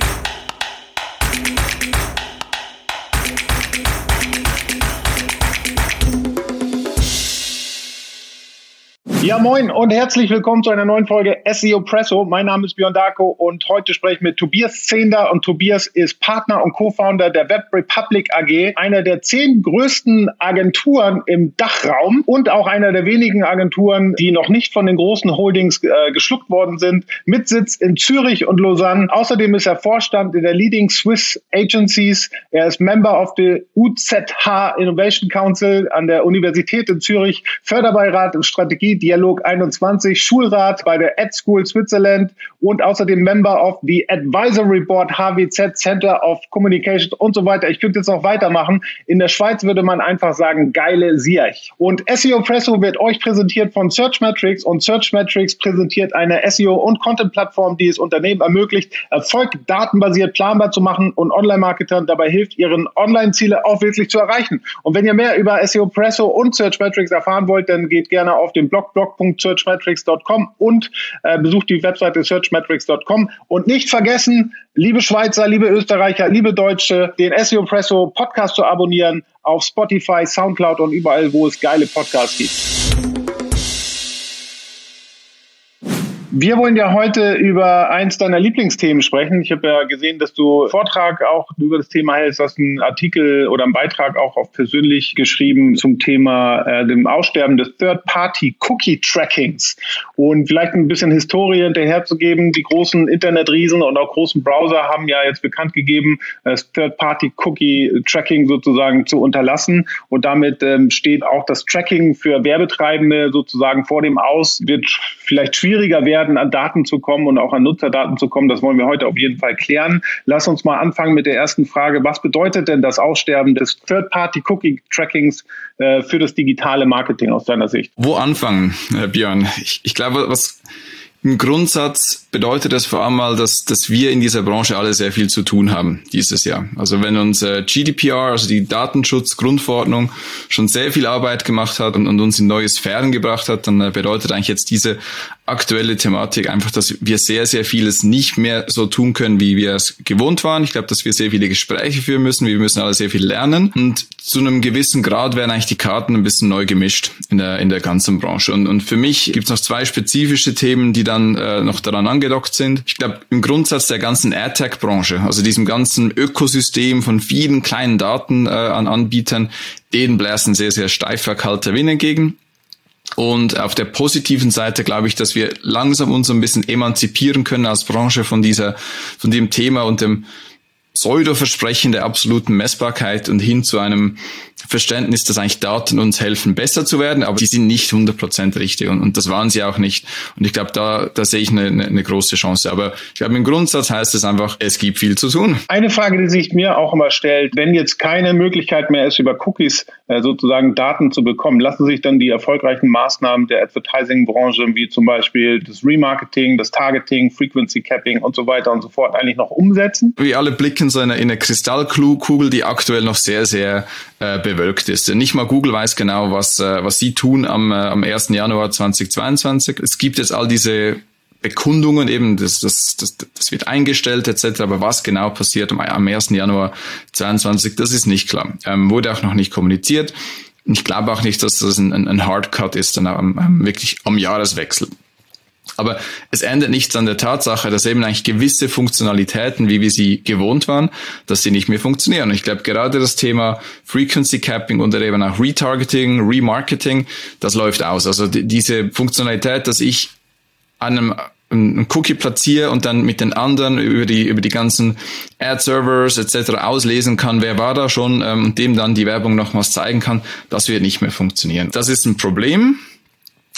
Bye. Ja, moin und herzlich willkommen zu einer neuen Folge SEO Presso. Mein Name ist Björn Darko und heute spreche ich mit Tobias Zehnder und Tobias ist Partner und Co-Founder der Web Republic AG, einer der zehn größten Agenturen im Dachraum und auch einer der wenigen Agenturen, die noch nicht von den großen Holdings äh, geschluckt worden sind, mit Sitz in Zürich und Lausanne. Außerdem ist er Vorstand in der Leading Swiss Agencies. Er ist Member of the UZH Innovation Council an der Universität in Zürich, Förderbeirat in Strategie, Dialog 21, Schulrat bei der Ed School Switzerland und außerdem Member of the Advisory Board HWZ Center of Communication und so weiter. Ich könnte jetzt noch weitermachen. In der Schweiz würde man einfach sagen, geile Siech. Und SEO Presso wird euch präsentiert von Searchmetrics und Searchmetrics präsentiert eine SEO- und Content-Plattform, die es Unternehmen ermöglicht, Erfolg datenbasiert planbar zu machen und Online-Marketern dabei hilft, ihren Online-Ziele auch wirklich zu erreichen. Und wenn ihr mehr über SEO Presso und Searchmetrics erfahren wollt, dann geht gerne auf den Blog blog.searchmetrics.com und äh, besucht die Webseite searchmetrics.com. Und nicht vergessen, liebe Schweizer, liebe Österreicher, liebe Deutsche, den SEO Presso Podcast zu abonnieren auf Spotify, Soundcloud und überall, wo es geile Podcasts gibt. Wir wollen ja heute über eins deiner Lieblingsthemen sprechen. Ich habe ja gesehen, dass du Vortrag auch über das Thema hältst, hast einen Artikel oder einen Beitrag auch auf persönlich geschrieben zum Thema äh, dem Aussterben des Third-Party-Cookie-Trackings. Und vielleicht ein bisschen Historie hinterherzugeben. Die großen Internetriesen und auch großen Browser haben ja jetzt bekannt gegeben, das Third-Party-Cookie-Tracking sozusagen zu unterlassen. Und damit ähm, steht auch das Tracking für Werbetreibende sozusagen vor dem Aus, wird vielleicht schwieriger werden werden, an Daten zu kommen und auch an Nutzerdaten zu kommen. Das wollen wir heute auf jeden Fall klären. Lass uns mal anfangen mit der ersten Frage. Was bedeutet denn das Aussterben des Third-Party-Cookie-Trackings äh, für das digitale Marketing aus deiner Sicht? Wo anfangen, äh, Björn? Ich, ich glaube, was im Grundsatz bedeutet das vor allem mal, dass, dass wir in dieser Branche alle sehr viel zu tun haben dieses Jahr. Also wenn uns äh, GDPR, also die Datenschutzgrundverordnung, schon sehr viel Arbeit gemacht hat und, und uns in neue Sphären gebracht hat, dann äh, bedeutet eigentlich jetzt diese aktuelle Thematik einfach, dass wir sehr, sehr vieles nicht mehr so tun können, wie wir es gewohnt waren. Ich glaube, dass wir sehr viele Gespräche führen müssen. Wir müssen alle sehr viel lernen. Und zu einem gewissen Grad werden eigentlich die Karten ein bisschen neu gemischt in der, in der ganzen Branche. Und, und für mich gibt es noch zwei spezifische Themen, die dann äh, noch daran angedockt sind. Ich glaube, im Grundsatz der ganzen AdTech-Branche, also diesem ganzen Ökosystem von vielen kleinen Daten äh, an Anbietern, denen bläsen sehr, sehr steifer kalter Wind entgegen. Und auf der positiven Seite glaube ich, dass wir langsam uns ein bisschen emanzipieren können als Branche von dieser, von dem Thema und dem Pseudo-Versprechen der absoluten Messbarkeit und hin zu einem Verständnis, dass eigentlich Daten uns helfen, besser zu werden, aber die sind nicht 100% richtig und, und das waren sie auch nicht. Und ich glaube, da, da sehe ich eine, eine, eine große Chance. Aber ich glaube, im Grundsatz heißt es einfach, es gibt viel zu tun. Eine Frage, die sich mir auch immer stellt, wenn jetzt keine Möglichkeit mehr ist, über Cookies äh, sozusagen Daten zu bekommen, lassen sich dann die erfolgreichen Maßnahmen der Advertising-Branche, wie zum Beispiel das Remarketing, das Targeting, Frequency Capping und so weiter und so fort, eigentlich noch umsetzen? Wir alle blicken so in eine, in eine Kristallkugel, die aktuell noch sehr, sehr äh, bewölkt ist. Nicht mal Google weiß genau, was, äh, was sie tun am, äh, am 1. Januar 2022. Es gibt jetzt all diese Bekundungen eben, das, das, das, das wird eingestellt etc., aber was genau passiert am, am 1. Januar 2022, das ist nicht klar. Ähm, wurde auch noch nicht kommuniziert. Ich glaube auch nicht, dass das ein, ein Hardcut ist, dann am, wirklich am Jahreswechsel. Aber es ändert nichts an der Tatsache, dass eben eigentlich gewisse Funktionalitäten, wie wir sie gewohnt waren, dass sie nicht mehr funktionieren. Ich glaube, gerade das Thema Frequency Capping oder eben auch Retargeting, Remarketing, das läuft aus. Also die, diese Funktionalität, dass ich einem einen Cookie platziere und dann mit den anderen über die über die ganzen Ad-Servers etc. auslesen kann, wer war da schon ähm, und dem dann die Werbung nochmals zeigen kann, das wird nicht mehr funktionieren. Das ist ein Problem,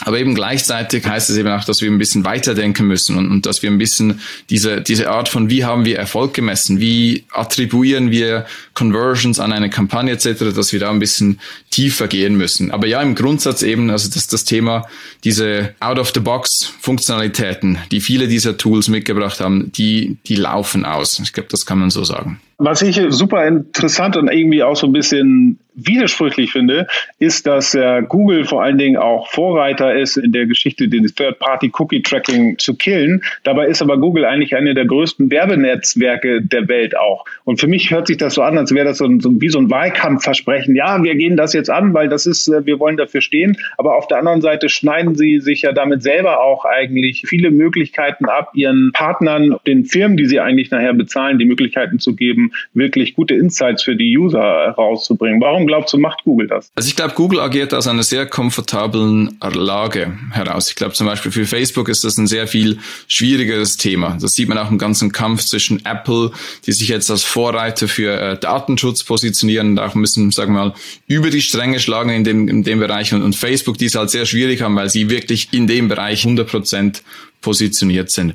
aber eben gleichzeitig heißt es eben auch, dass wir ein bisschen weiterdenken müssen und, und, dass wir ein bisschen diese, diese Art von, wie haben wir Erfolg gemessen, wie attribuieren wir Conversions an eine Kampagne etc., dass wir da ein bisschen tiefer gehen müssen. Aber ja, im Grundsatz eben, also das, das Thema, diese Out-of-the-Box-Funktionalitäten, die viele dieser Tools mitgebracht haben, die, die laufen aus. Ich glaube, das kann man so sagen. Was ich super interessant und irgendwie auch so ein bisschen widersprüchlich finde, ist, dass äh, Google vor allen Dingen auch Vorreiter ist in der Geschichte, den Third-Party-Cookie-Tracking zu killen. Dabei ist aber Google eigentlich eine der größten Werbenetzwerke der Welt auch. Und für mich hört sich das so an, als wäre das so, so wie so ein Wahlkampfversprechen. Ja, wir gehen das jetzt an, weil das ist, äh, wir wollen dafür stehen. Aber auf der anderen Seite schneiden sie sich ja damit selber auch eigentlich viele Möglichkeiten ab, ihren Partnern, den Firmen, die sie eigentlich nachher bezahlen, die Möglichkeiten zu geben, wirklich gute Insights für die User rauszubringen. Warum glaubst du, macht Google das? Also ich glaube, Google agiert aus einer sehr komfortablen Lage heraus. Ich glaube zum Beispiel für Facebook ist das ein sehr viel schwierigeres Thema. Das sieht man auch im ganzen Kampf zwischen Apple, die sich jetzt als Vorreiter für äh, Datenschutz positionieren und auch müssen, sagen wir mal, über die Stränge schlagen in dem, in dem Bereich und, und Facebook, die es halt sehr schwierig haben, weil sie wirklich in dem Bereich 100 Prozent positioniert sind.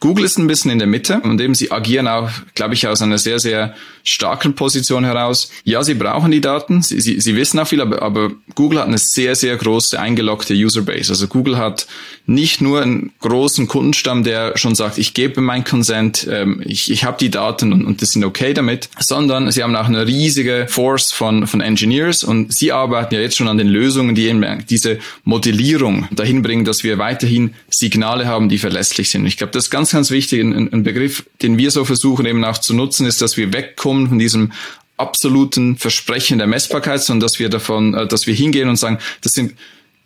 Google ist ein bisschen in der Mitte und eben sie agieren auch, glaube ich, aus einer sehr, sehr starken Position heraus. Ja, sie brauchen die Daten, sie, sie, sie wissen auch viel, aber, aber Google hat eine sehr, sehr große eingeloggte Userbase. Also Google hat nicht nur einen großen Kundenstamm, der schon sagt, ich gebe mein Consent, ähm, ich, ich habe die Daten und, und das sind okay damit, sondern sie haben auch eine riesige Force von, von Engineers und sie arbeiten ja jetzt schon an den Lösungen, die eben diese Modellierung dahin bringen, dass wir weiterhin Signale haben, die verlässlich sind. Ich glaube, das ist ganz, ganz wichtig, ein, ein Begriff, den wir so versuchen eben auch zu nutzen, ist, dass wir wegkommen von diesem absoluten Versprechen der Messbarkeit, sondern dass wir davon, äh, dass wir hingehen und sagen, das sind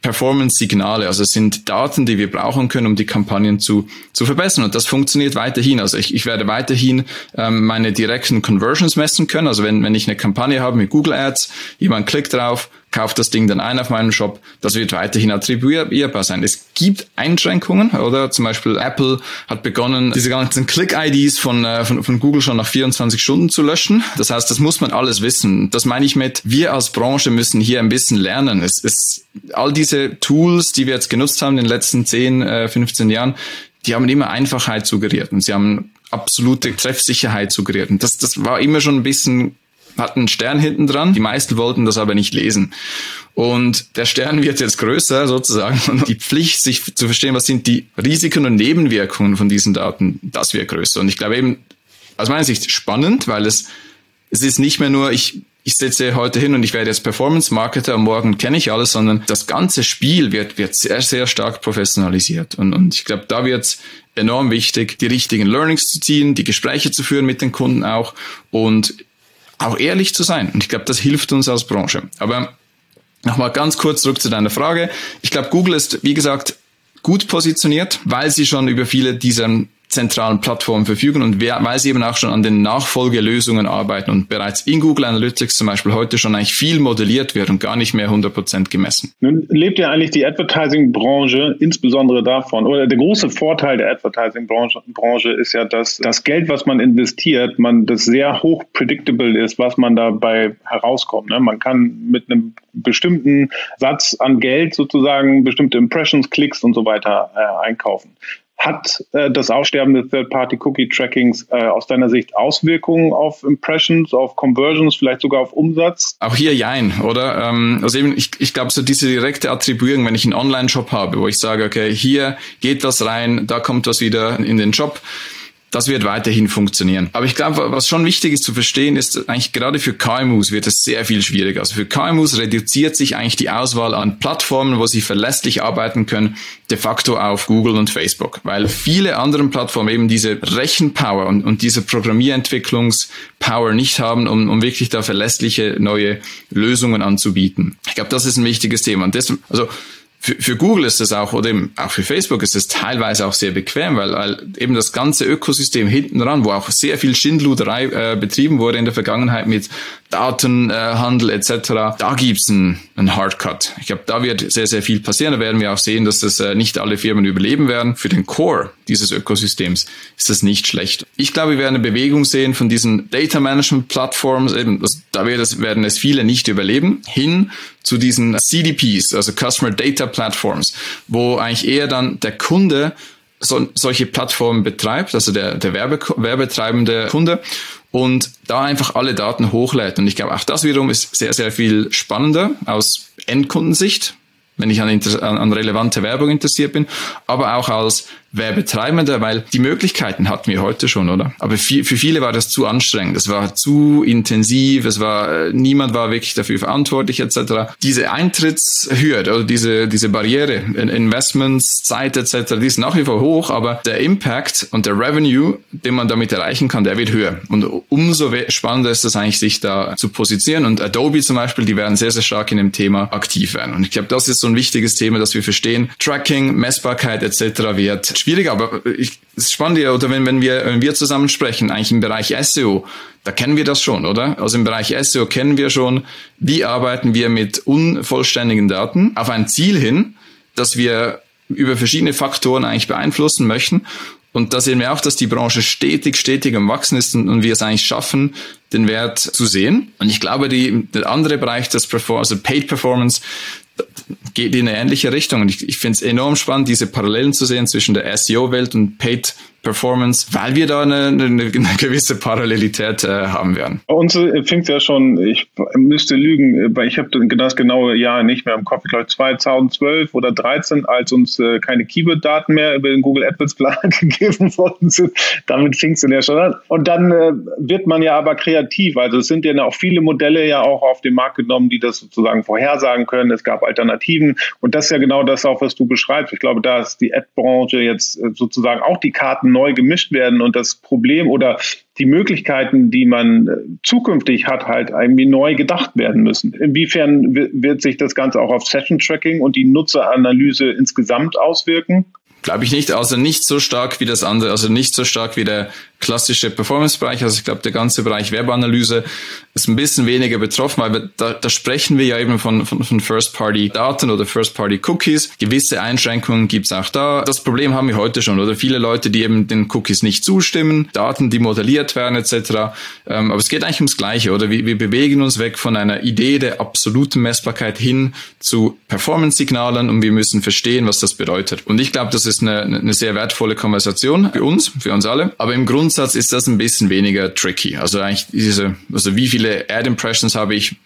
Performance-Signale, also es sind Daten, die wir brauchen können, um die Kampagnen zu, zu verbessern. Und das funktioniert weiterhin. Also ich, ich werde weiterhin ähm, meine direkten Conversions messen können. Also wenn, wenn ich eine Kampagne habe mit Google Ads, jemand klickt drauf, kauft das Ding dann ein auf meinem Shop, das wird weiterhin attribuierbar sein. Es gibt Einschränkungen, oder? Zum Beispiel Apple hat begonnen, diese ganzen Click-IDs von, äh, von, von Google schon nach 24 Stunden zu löschen. Das heißt, das muss man alles wissen. Das meine ich mit, wir als Branche müssen hier ein bisschen lernen. Es, es, all diese Tools, die wir jetzt genutzt haben in den letzten 10, äh, 15 Jahren, die haben immer Einfachheit suggeriert und sie haben absolute Treffsicherheit suggeriert. Und das, das war immer schon ein bisschen hat einen Stern hinten dran. Die meisten wollten das aber nicht lesen. Und der Stern wird jetzt größer sozusagen. Und die Pflicht, sich zu verstehen, was sind die Risiken und Nebenwirkungen von diesen Daten, das wird größer. Und ich glaube eben, aus meiner Sicht spannend, weil es, es ist nicht mehr nur, ich, ich setze heute hin und ich werde jetzt Performance-Marketer und morgen kenne ich alles, sondern das ganze Spiel wird, wird sehr, sehr stark professionalisiert. Und, und ich glaube, da wird es enorm wichtig, die richtigen Learnings zu ziehen, die Gespräche zu führen mit den Kunden auch und auch ehrlich zu sein. Und ich glaube, das hilft uns als Branche. Aber nochmal ganz kurz zurück zu deiner Frage. Ich glaube, Google ist, wie gesagt, gut positioniert, weil sie schon über viele dieser zentralen Plattformen verfügen und wer, weil sie eben auch schon an den Nachfolgelösungen arbeiten und bereits in Google Analytics zum Beispiel heute schon eigentlich viel modelliert wird und gar nicht mehr 100% gemessen. Nun lebt ja eigentlich die Advertising-Branche insbesondere davon, oder der große Vorteil der Advertising-Branche Branche ist ja, dass das Geld, was man investiert, man das sehr hoch predictable ist, was man dabei herauskommt. Ne? Man kann mit einem bestimmten Satz an Geld sozusagen bestimmte Impressions, Klicks und so weiter äh, einkaufen. Hat äh, das Aussterben des Third-Party-Cookie-Trackings äh, aus deiner Sicht Auswirkungen auf Impressions, auf Conversions, vielleicht sogar auf Umsatz? Auch hier jein, oder? Ähm, also eben, ich, ich glaube, so diese direkte Attribuierung, wenn ich einen Online-Shop habe, wo ich sage, okay, hier geht was rein, da kommt was wieder in den Shop das wird weiterhin funktionieren. Aber ich glaube, was schon wichtig ist zu verstehen, ist eigentlich gerade für KMUs wird es sehr viel schwieriger. Also für KMUs reduziert sich eigentlich die Auswahl an Plattformen, wo sie verlässlich arbeiten können, de facto auf Google und Facebook, weil viele andere Plattformen eben diese Rechenpower und, und diese Programmierentwicklungspower nicht haben, um, um wirklich da verlässliche neue Lösungen anzubieten. Ich glaube, das ist ein wichtiges Thema. Und das, also für, für Google ist es auch, oder eben auch für Facebook ist es teilweise auch sehr bequem, weil, weil eben das ganze Ökosystem hinten dran, wo auch sehr viel Schindluderei äh, betrieben wurde in der Vergangenheit mit Datenhandel äh, etc., da gibt's einen, einen Hardcut. Ich glaube, da wird sehr, sehr viel passieren. Da werden wir auch sehen, dass das äh, nicht alle Firmen überleben werden. Für den Core dieses Ökosystems ist das nicht schlecht. Ich glaube, wir werden eine Bewegung sehen von diesen Data Management Plattforms, eben, das, da wird es, werden es viele nicht überleben, hin zu diesen CDPs, also Customer Data Platforms, wo eigentlich eher dann der Kunde so, solche Plattformen betreibt, also der, der Werbe, werbetreibende Kunde und da einfach alle Daten hochlädt. Und ich glaube, auch das wiederum ist sehr, sehr viel spannender aus Endkundensicht, wenn ich an, an, an relevante Werbung interessiert bin, aber auch als Werbetreibender, weil die Möglichkeiten hatten wir heute schon, oder? Aber für, für viele war das zu anstrengend, es war zu intensiv, es war, äh, niemand war wirklich dafür verantwortlich, etc. Diese Eintrittshürde oder diese, diese Barriere, Investments, Zeit, etc., die ist nach wie vor hoch, aber der Impact und der Revenue, den man damit erreichen kann, der wird höher. Und umso spannender ist es eigentlich, sich da zu positionieren. Und Adobe zum Beispiel, die werden sehr, sehr stark in dem Thema aktiv werden. Und ich glaube, das ist so ein wichtiges Thema, dass wir verstehen, Tracking, Messbarkeit etc. wird schwieriger. Aber ich, es ist spannend, oder wenn, wenn wir, wenn wir zusammen sprechen, eigentlich im Bereich SEO, da kennen wir das schon, oder? Also im Bereich SEO kennen wir schon, wie arbeiten wir mit unvollständigen Daten auf ein Ziel hin, dass wir über verschiedene Faktoren eigentlich beeinflussen möchten. Und da sehen wir auch, dass die Branche stetig, stetig am Wachsen ist und, und wir es eigentlich schaffen, den Wert zu sehen. Und ich glaube, die, der andere Bereich, das Performance, also Paid Performance, geht in eine ähnliche Richtung. Und ich, ich finde es enorm spannend, diese Parallelen zu sehen zwischen der SEO-Welt und Paid Performance, weil wir da eine, eine, eine gewisse Parallelität äh, haben werden. Bei uns äh, fängt es ja schon, ich müsste lügen, äh, weil ich habe das genaue Jahr nicht mehr im Kopf, ich glaube 2012 oder 13, als uns äh, keine Keyword-Daten mehr über den Google AdWords Plan gegeben worden sind. Damit fing es ja schon an. Und dann äh, wird man ja aber kreativ. Also es sind ja auch viele Modelle ja auch auf den Markt genommen, die das sozusagen vorhersagen können. Es gab Alternativen. Und das ist ja genau das auch, was du beschreibst. Ich glaube, da ist die Ad-Branche jetzt äh, sozusagen auch die Karten neu gemischt werden und das Problem oder die Möglichkeiten, die man äh, zukünftig hat, halt irgendwie neu gedacht werden müssen. Inwiefern wird sich das Ganze auch auf Session Tracking und die Nutzeranalyse insgesamt auswirken? Glaube ich nicht, also nicht so stark wie das andere, also nicht so stark wie der klassische Performance-Bereich. Also ich glaube, der ganze Bereich Webanalyse ist ein bisschen weniger betroffen, weil da, da sprechen wir ja eben von, von, von First-Party-Daten oder First-Party-Cookies. Gewisse Einschränkungen gibt's auch da. Das Problem haben wir heute schon oder viele Leute, die eben den Cookies nicht zustimmen, Daten, die modelliert werden etc. Ähm, aber es geht eigentlich ums Gleiche, oder? Wir, wir bewegen uns weg von einer Idee der absoluten Messbarkeit hin zu Performance-Signalen und wir müssen verstehen, was das bedeutet. Und ich glaube, das ist eine, eine sehr wertvolle Konversation für uns, für uns alle. Aber im Grundsatz ist das ein bisschen weniger tricky. Also eigentlich diese, also wie viele Ad Impressions habe ich,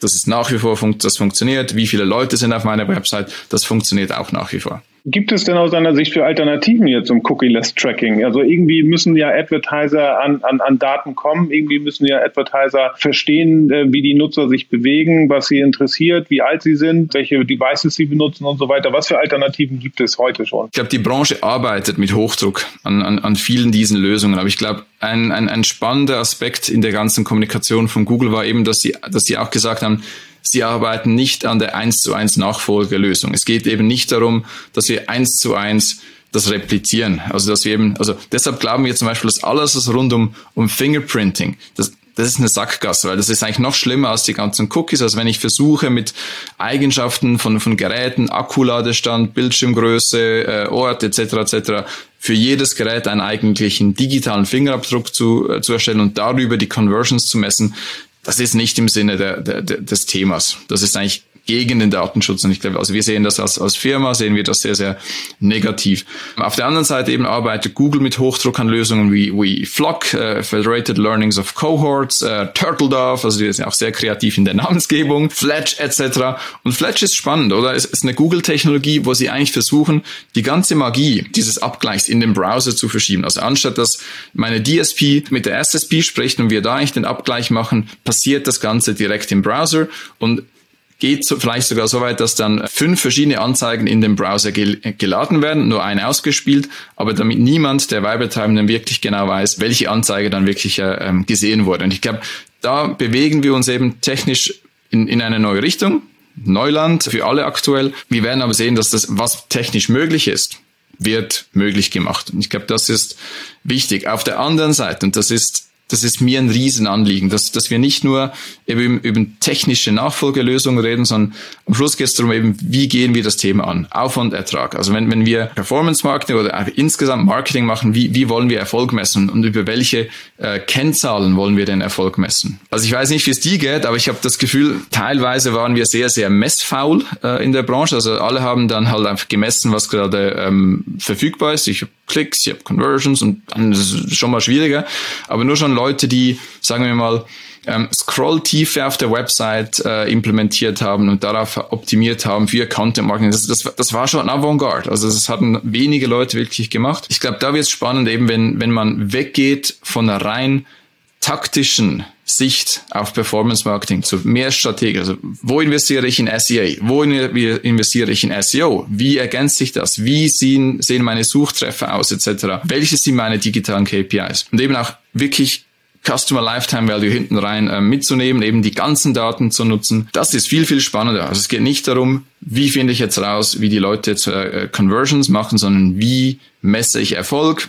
das ist nach wie vor, das funktioniert. Wie viele Leute sind auf meiner Website, das funktioniert auch nach wie vor. Gibt es denn aus deiner Sicht für Alternativen jetzt zum Cookie-less Tracking? Also irgendwie müssen ja Advertiser an, an, an Daten kommen, irgendwie müssen ja Advertiser verstehen, äh, wie die Nutzer sich bewegen, was sie interessiert, wie alt sie sind, welche Devices sie benutzen und so weiter. Was für Alternativen gibt es heute schon? Ich glaube, die Branche arbeitet mit Hochdruck an, an, an vielen diesen Lösungen. Aber ich glaube, ein, ein, ein spannender Aspekt in der ganzen Kommunikation von Google war eben, dass sie, dass sie auch gesagt haben, Sie arbeiten nicht an der 1 zu 1 Nachfolgelösung. Es geht eben nicht darum, dass wir 1 zu 1 das replizieren. Also, dass wir eben, also deshalb glauben wir zum Beispiel, dass alles, was rund um, um Fingerprinting, das, das ist eine Sackgasse, weil das ist eigentlich noch schlimmer als die ganzen Cookies. Also wenn ich versuche mit Eigenschaften von, von Geräten, Akkuladestand, Bildschirmgröße, äh, Ort etc. etc. für jedes Gerät einen eigentlichen digitalen Fingerabdruck zu, äh, zu erstellen und darüber die Conversions zu messen, das ist nicht im Sinne der, der, des Themas. Das ist eigentlich gegen den Datenschutz. Und ich glaube, also wir sehen das als, als Firma, sehen wir das sehr, sehr negativ. Auf der anderen Seite eben arbeitet Google mit Hochdruck an Lösungen wie, wie Flock, äh, Federated Learnings of Cohorts, äh, Turtledove, also die sind auch sehr kreativ in der Namensgebung, Fletch etc. Und Fletch ist spannend, oder? Es ist eine Google-Technologie, wo sie eigentlich versuchen, die ganze Magie dieses Abgleichs in den Browser zu verschieben. Also anstatt dass meine DSP mit der SSP spricht und wir da eigentlich den Abgleich machen, passiert das Ganze direkt im Browser und geht so, vielleicht sogar so weit, dass dann fünf verschiedene Anzeigen in den Browser gel geladen werden, nur eine ausgespielt, aber damit niemand der Werbetreibenden wirklich genau weiß, welche Anzeige dann wirklich äh, ähm, gesehen wurde. Und ich glaube, da bewegen wir uns eben technisch in, in eine neue Richtung. Neuland für alle aktuell. Wir werden aber sehen, dass das, was technisch möglich ist, wird möglich gemacht. Und ich glaube, das ist wichtig. Auf der anderen Seite, und das ist das ist mir ein Riesenanliegen, dass, dass wir nicht nur eben über technische Nachfolgelösungen reden, sondern am Schluss geht es darum eben, wie gehen wir das Thema an? Aufwand, Ertrag. Also wenn, wenn wir Performance Marketing oder insgesamt Marketing machen, wie, wie wollen wir Erfolg messen und über welche äh, Kennzahlen wollen wir den Erfolg messen? Also ich weiß nicht, wie es dir geht, aber ich habe das Gefühl, teilweise waren wir sehr, sehr messfaul äh, in der Branche. Also alle haben dann halt einfach gemessen, was gerade ähm, verfügbar ist. Ich habe Klicks, ich habe Conversions und dann ist es schon mal schwieriger. Aber nur schon Leute, die, sagen wir mal, ähm, Scroll-Tiefe auf der Website äh, implementiert haben und darauf optimiert haben für Content Marketing. Das, das, das war schon Avantgarde. Also das hatten wenige Leute wirklich gemacht. Ich glaube, da wird es spannend, eben wenn, wenn man weggeht von einer rein taktischen Sicht auf Performance Marketing zu mehr Strategie. Also wo investiere ich in SEA? Wo investiere ich in SEO? Wie ergänzt sich das? Wie sehen, sehen meine Suchtreffer aus etc.? Welche sind meine digitalen KPIs? Und eben auch wirklich Customer Lifetime Value hinten rein äh, mitzunehmen, eben die ganzen Daten zu nutzen. Das ist viel, viel spannender. Also es geht nicht darum, wie finde ich jetzt raus, wie die Leute jetzt äh, Conversions machen, sondern wie messe ich Erfolg.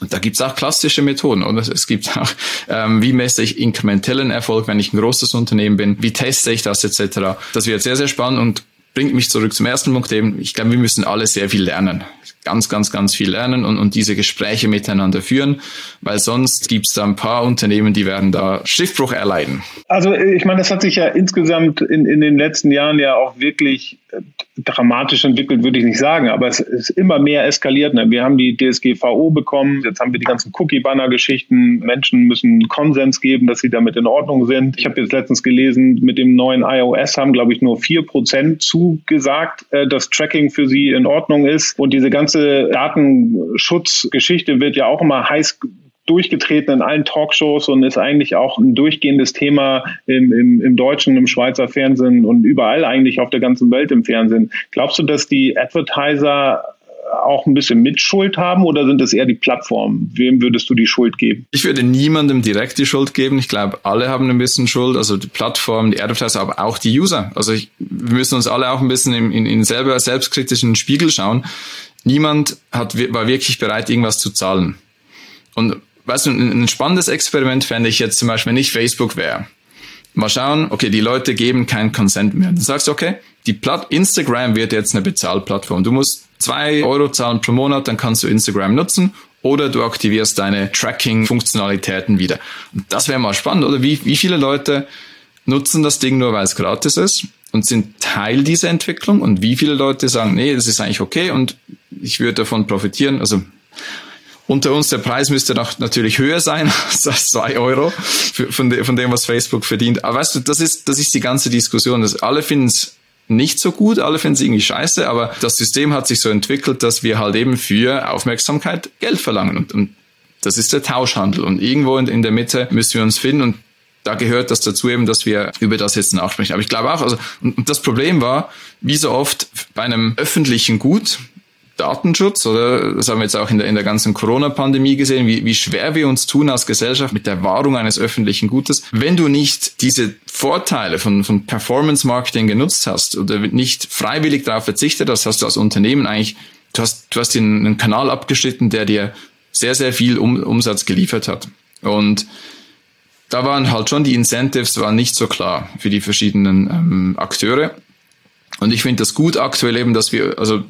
Und da gibt's auch klassische Methoden. Und es gibt auch, ähm, wie messe ich inkrementellen Erfolg, wenn ich ein großes Unternehmen bin, wie teste ich das etc. Das wird sehr, sehr spannend und bringt mich zurück zum ersten Punkt eben. Ich glaube, wir müssen alle sehr viel lernen ganz, ganz, ganz viel lernen und, und diese Gespräche miteinander führen, weil sonst gibt es da ein paar Unternehmen, die werden da Schiffbruch erleiden. Also ich meine, das hat sich ja insgesamt in, in den letzten Jahren ja auch wirklich äh, dramatisch entwickelt, würde ich nicht sagen, aber es ist immer mehr eskaliert. Ne? Wir haben die DSGVO bekommen, jetzt haben wir die ganzen Cookie-Banner-Geschichten. Menschen müssen Konsens geben, dass sie damit in Ordnung sind. Ich habe jetzt letztens gelesen, mit dem neuen iOS haben, glaube ich, nur vier Prozent zugesagt, äh, dass Tracking für sie in Ordnung ist. Und diese ganze ganze Datenschutzgeschichte wird ja auch immer heiß durchgetreten in allen Talkshows und ist eigentlich auch ein durchgehendes Thema im, im, im deutschen, im Schweizer Fernsehen und überall eigentlich auf der ganzen Welt im Fernsehen. Glaubst du, dass die Advertiser auch ein bisschen Mitschuld haben oder sind es eher die Plattformen? Wem würdest du die Schuld geben? Ich würde niemandem direkt die Schuld geben. Ich glaube, alle haben ein bisschen Schuld, also die Plattformen, die Advertiser, aber auch die User. Also ich, wir müssen uns alle auch ein bisschen in, in, in selber selbstkritischen Spiegel schauen niemand hat, war wirklich bereit, irgendwas zu zahlen. Und weißt du, ein spannendes Experiment fände ich jetzt zum Beispiel, wenn ich Facebook wäre. Mal schauen, okay, die Leute geben keinen Consent mehr. Dann sagst du, okay, die Platt Instagram wird jetzt eine Bezahlplattform. Du musst zwei Euro zahlen pro Monat, dann kannst du Instagram nutzen oder du aktivierst deine Tracking-Funktionalitäten wieder. Und das wäre mal spannend, oder? Wie, wie viele Leute nutzen das Ding nur, weil es gratis ist und sind Teil dieser Entwicklung und wie viele Leute sagen, nee, das ist eigentlich okay und ich würde davon profitieren. Also unter uns, der Preis müsste noch natürlich höher sein als zwei Euro von, de, von dem, was Facebook verdient. Aber weißt du, das ist, das ist die ganze Diskussion. Dass alle finden es nicht so gut, alle finden es irgendwie scheiße, aber das System hat sich so entwickelt, dass wir halt eben für Aufmerksamkeit Geld verlangen. Und, und das ist der Tauschhandel. Und irgendwo in, in der Mitte müssen wir uns finden. Und da gehört das dazu eben, dass wir über das jetzt nachsprechen. Aber ich glaube auch, also, und das Problem war, wie so oft bei einem öffentlichen Gut, Datenschutz, oder das haben wir jetzt auch in der, in der ganzen Corona-Pandemie gesehen, wie, wie schwer wir uns tun als Gesellschaft mit der Wahrung eines öffentlichen Gutes. Wenn du nicht diese Vorteile von, von Performance-Marketing genutzt hast oder nicht freiwillig darauf verzichtet hast, hast du als Unternehmen eigentlich, du hast, du hast den, einen Kanal abgeschnitten, der dir sehr, sehr viel um, Umsatz geliefert hat. Und da waren halt schon die Incentives waren nicht so klar für die verschiedenen ähm, Akteure. Und ich finde das gut aktuell eben, dass wir, also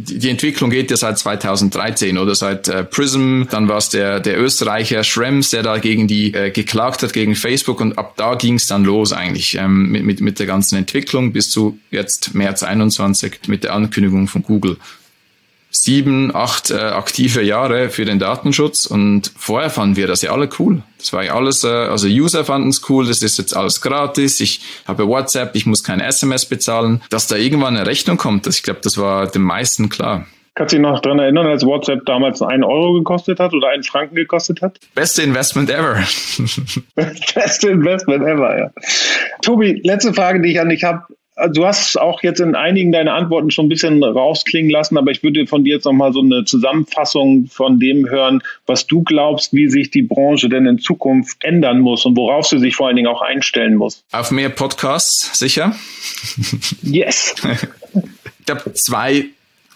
die Entwicklung geht ja seit 2013 oder? Seit äh, Prism, dann war es der, der Österreicher Schrems, der da gegen die äh, geklagt hat, gegen Facebook. Und ab da ging es dann los eigentlich ähm, mit, mit, mit der ganzen Entwicklung bis zu jetzt März 21 mit der Ankündigung von Google sieben, acht äh, aktive Jahre für den Datenschutz und vorher fanden wir das ja alle cool. Das war ja alles, äh, also User fanden es cool, das ist jetzt alles gratis, ich habe WhatsApp, ich muss keine SMS bezahlen. Dass da irgendwann eine Rechnung kommt, das, ich glaube, das war den meisten klar. Kannst du dich noch daran erinnern, als WhatsApp damals einen Euro gekostet hat oder einen Franken gekostet hat? Beste Investment ever. Beste Investment ever, ja. Tobi, letzte Frage, die ich an dich habe. Also du hast auch jetzt in einigen deiner Antworten schon ein bisschen rausklingen lassen, aber ich würde von dir jetzt nochmal so eine Zusammenfassung von dem hören, was du glaubst, wie sich die Branche denn in Zukunft ändern muss und worauf sie sich vor allen Dingen auch einstellen muss. Auf mehr Podcasts, sicher? Yes. ich glaube, zwei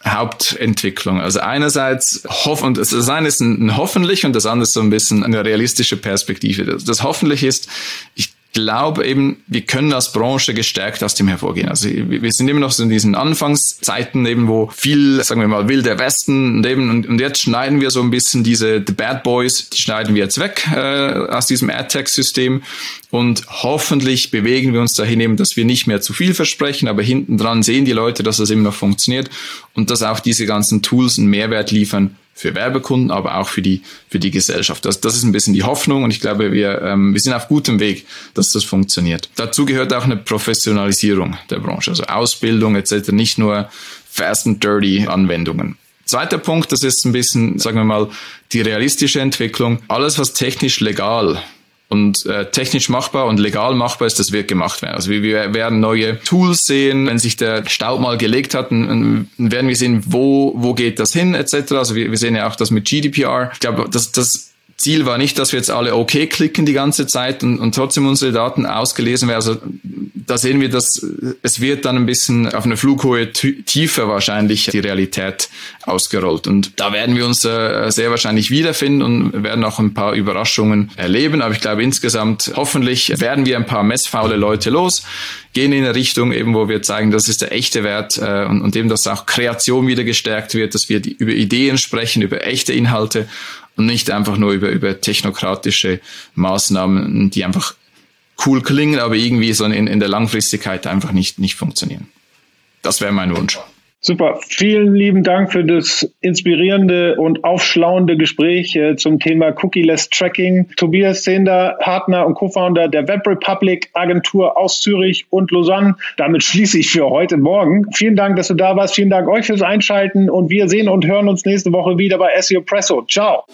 Hauptentwicklungen. Also einerseits hoff und das eine ist ein, ein hoffentlich und das andere ist so ein bisschen eine realistische Perspektive. Das, das hoffentlich ist, ich glaube eben, wir können als Branche gestärkt aus dem hervorgehen. Also wir sind immer noch so in diesen Anfangszeiten eben, wo viel, sagen wir mal, wilder Westen und eben, und, und jetzt schneiden wir so ein bisschen diese The Bad Boys, die schneiden wir jetzt weg äh, aus diesem AdTech-System und hoffentlich bewegen wir uns dahin eben, dass wir nicht mehr zu viel versprechen, aber hinten dran sehen die Leute, dass das immer noch funktioniert und dass auch diese ganzen Tools einen Mehrwert liefern für Werbekunden, aber auch für die, für die Gesellschaft. Das, das ist ein bisschen die Hoffnung und ich glaube, wir, ähm, wir sind auf gutem Weg, dass das funktioniert. Dazu gehört auch eine Professionalisierung der Branche, also Ausbildung etc., nicht nur fast and dirty Anwendungen. Zweiter Punkt, das ist ein bisschen, sagen wir mal, die realistische Entwicklung. Alles, was technisch legal und äh, technisch machbar und legal machbar ist, das wird gemacht werden. Also wir, wir werden neue Tools sehen, wenn sich der Staub mal gelegt hat, dann werden wir sehen, wo, wo geht das hin, etc. Also wir, wir sehen ja auch das mit GDPR. Ich glaube, das, das Ziel war nicht, dass wir jetzt alle okay klicken die ganze Zeit und, und trotzdem unsere Daten ausgelesen werden. Also da sehen wir, dass es wird dann ein bisschen auf eine Flughöhe tiefer wahrscheinlich die Realität ausgerollt. Und da werden wir uns äh, sehr wahrscheinlich wiederfinden und werden auch ein paar Überraschungen erleben. Aber ich glaube insgesamt, hoffentlich werden wir ein paar messfaule Leute los, gehen in eine Richtung eben, wo wir zeigen, das ist der echte Wert äh, und, und eben, dass auch Kreation wieder gestärkt wird, dass wir über Ideen sprechen, über echte Inhalte und nicht einfach nur über, über technokratische Maßnahmen, die einfach cool klingen, aber irgendwie so in, in der Langfristigkeit einfach nicht, nicht funktionieren. Das wäre mein Wunsch. Super. Vielen lieben Dank für das inspirierende und aufschlauende Gespräch äh, zum Thema Cookie-less Tracking. Tobias Zehnder, Partner und Co-Founder der Web Republic Agentur aus Zürich und Lausanne. Damit schließe ich für heute Morgen. Vielen Dank, dass du da warst. Vielen Dank euch fürs Einschalten und wir sehen und hören uns nächste Woche wieder bei SEO Presso. Ciao.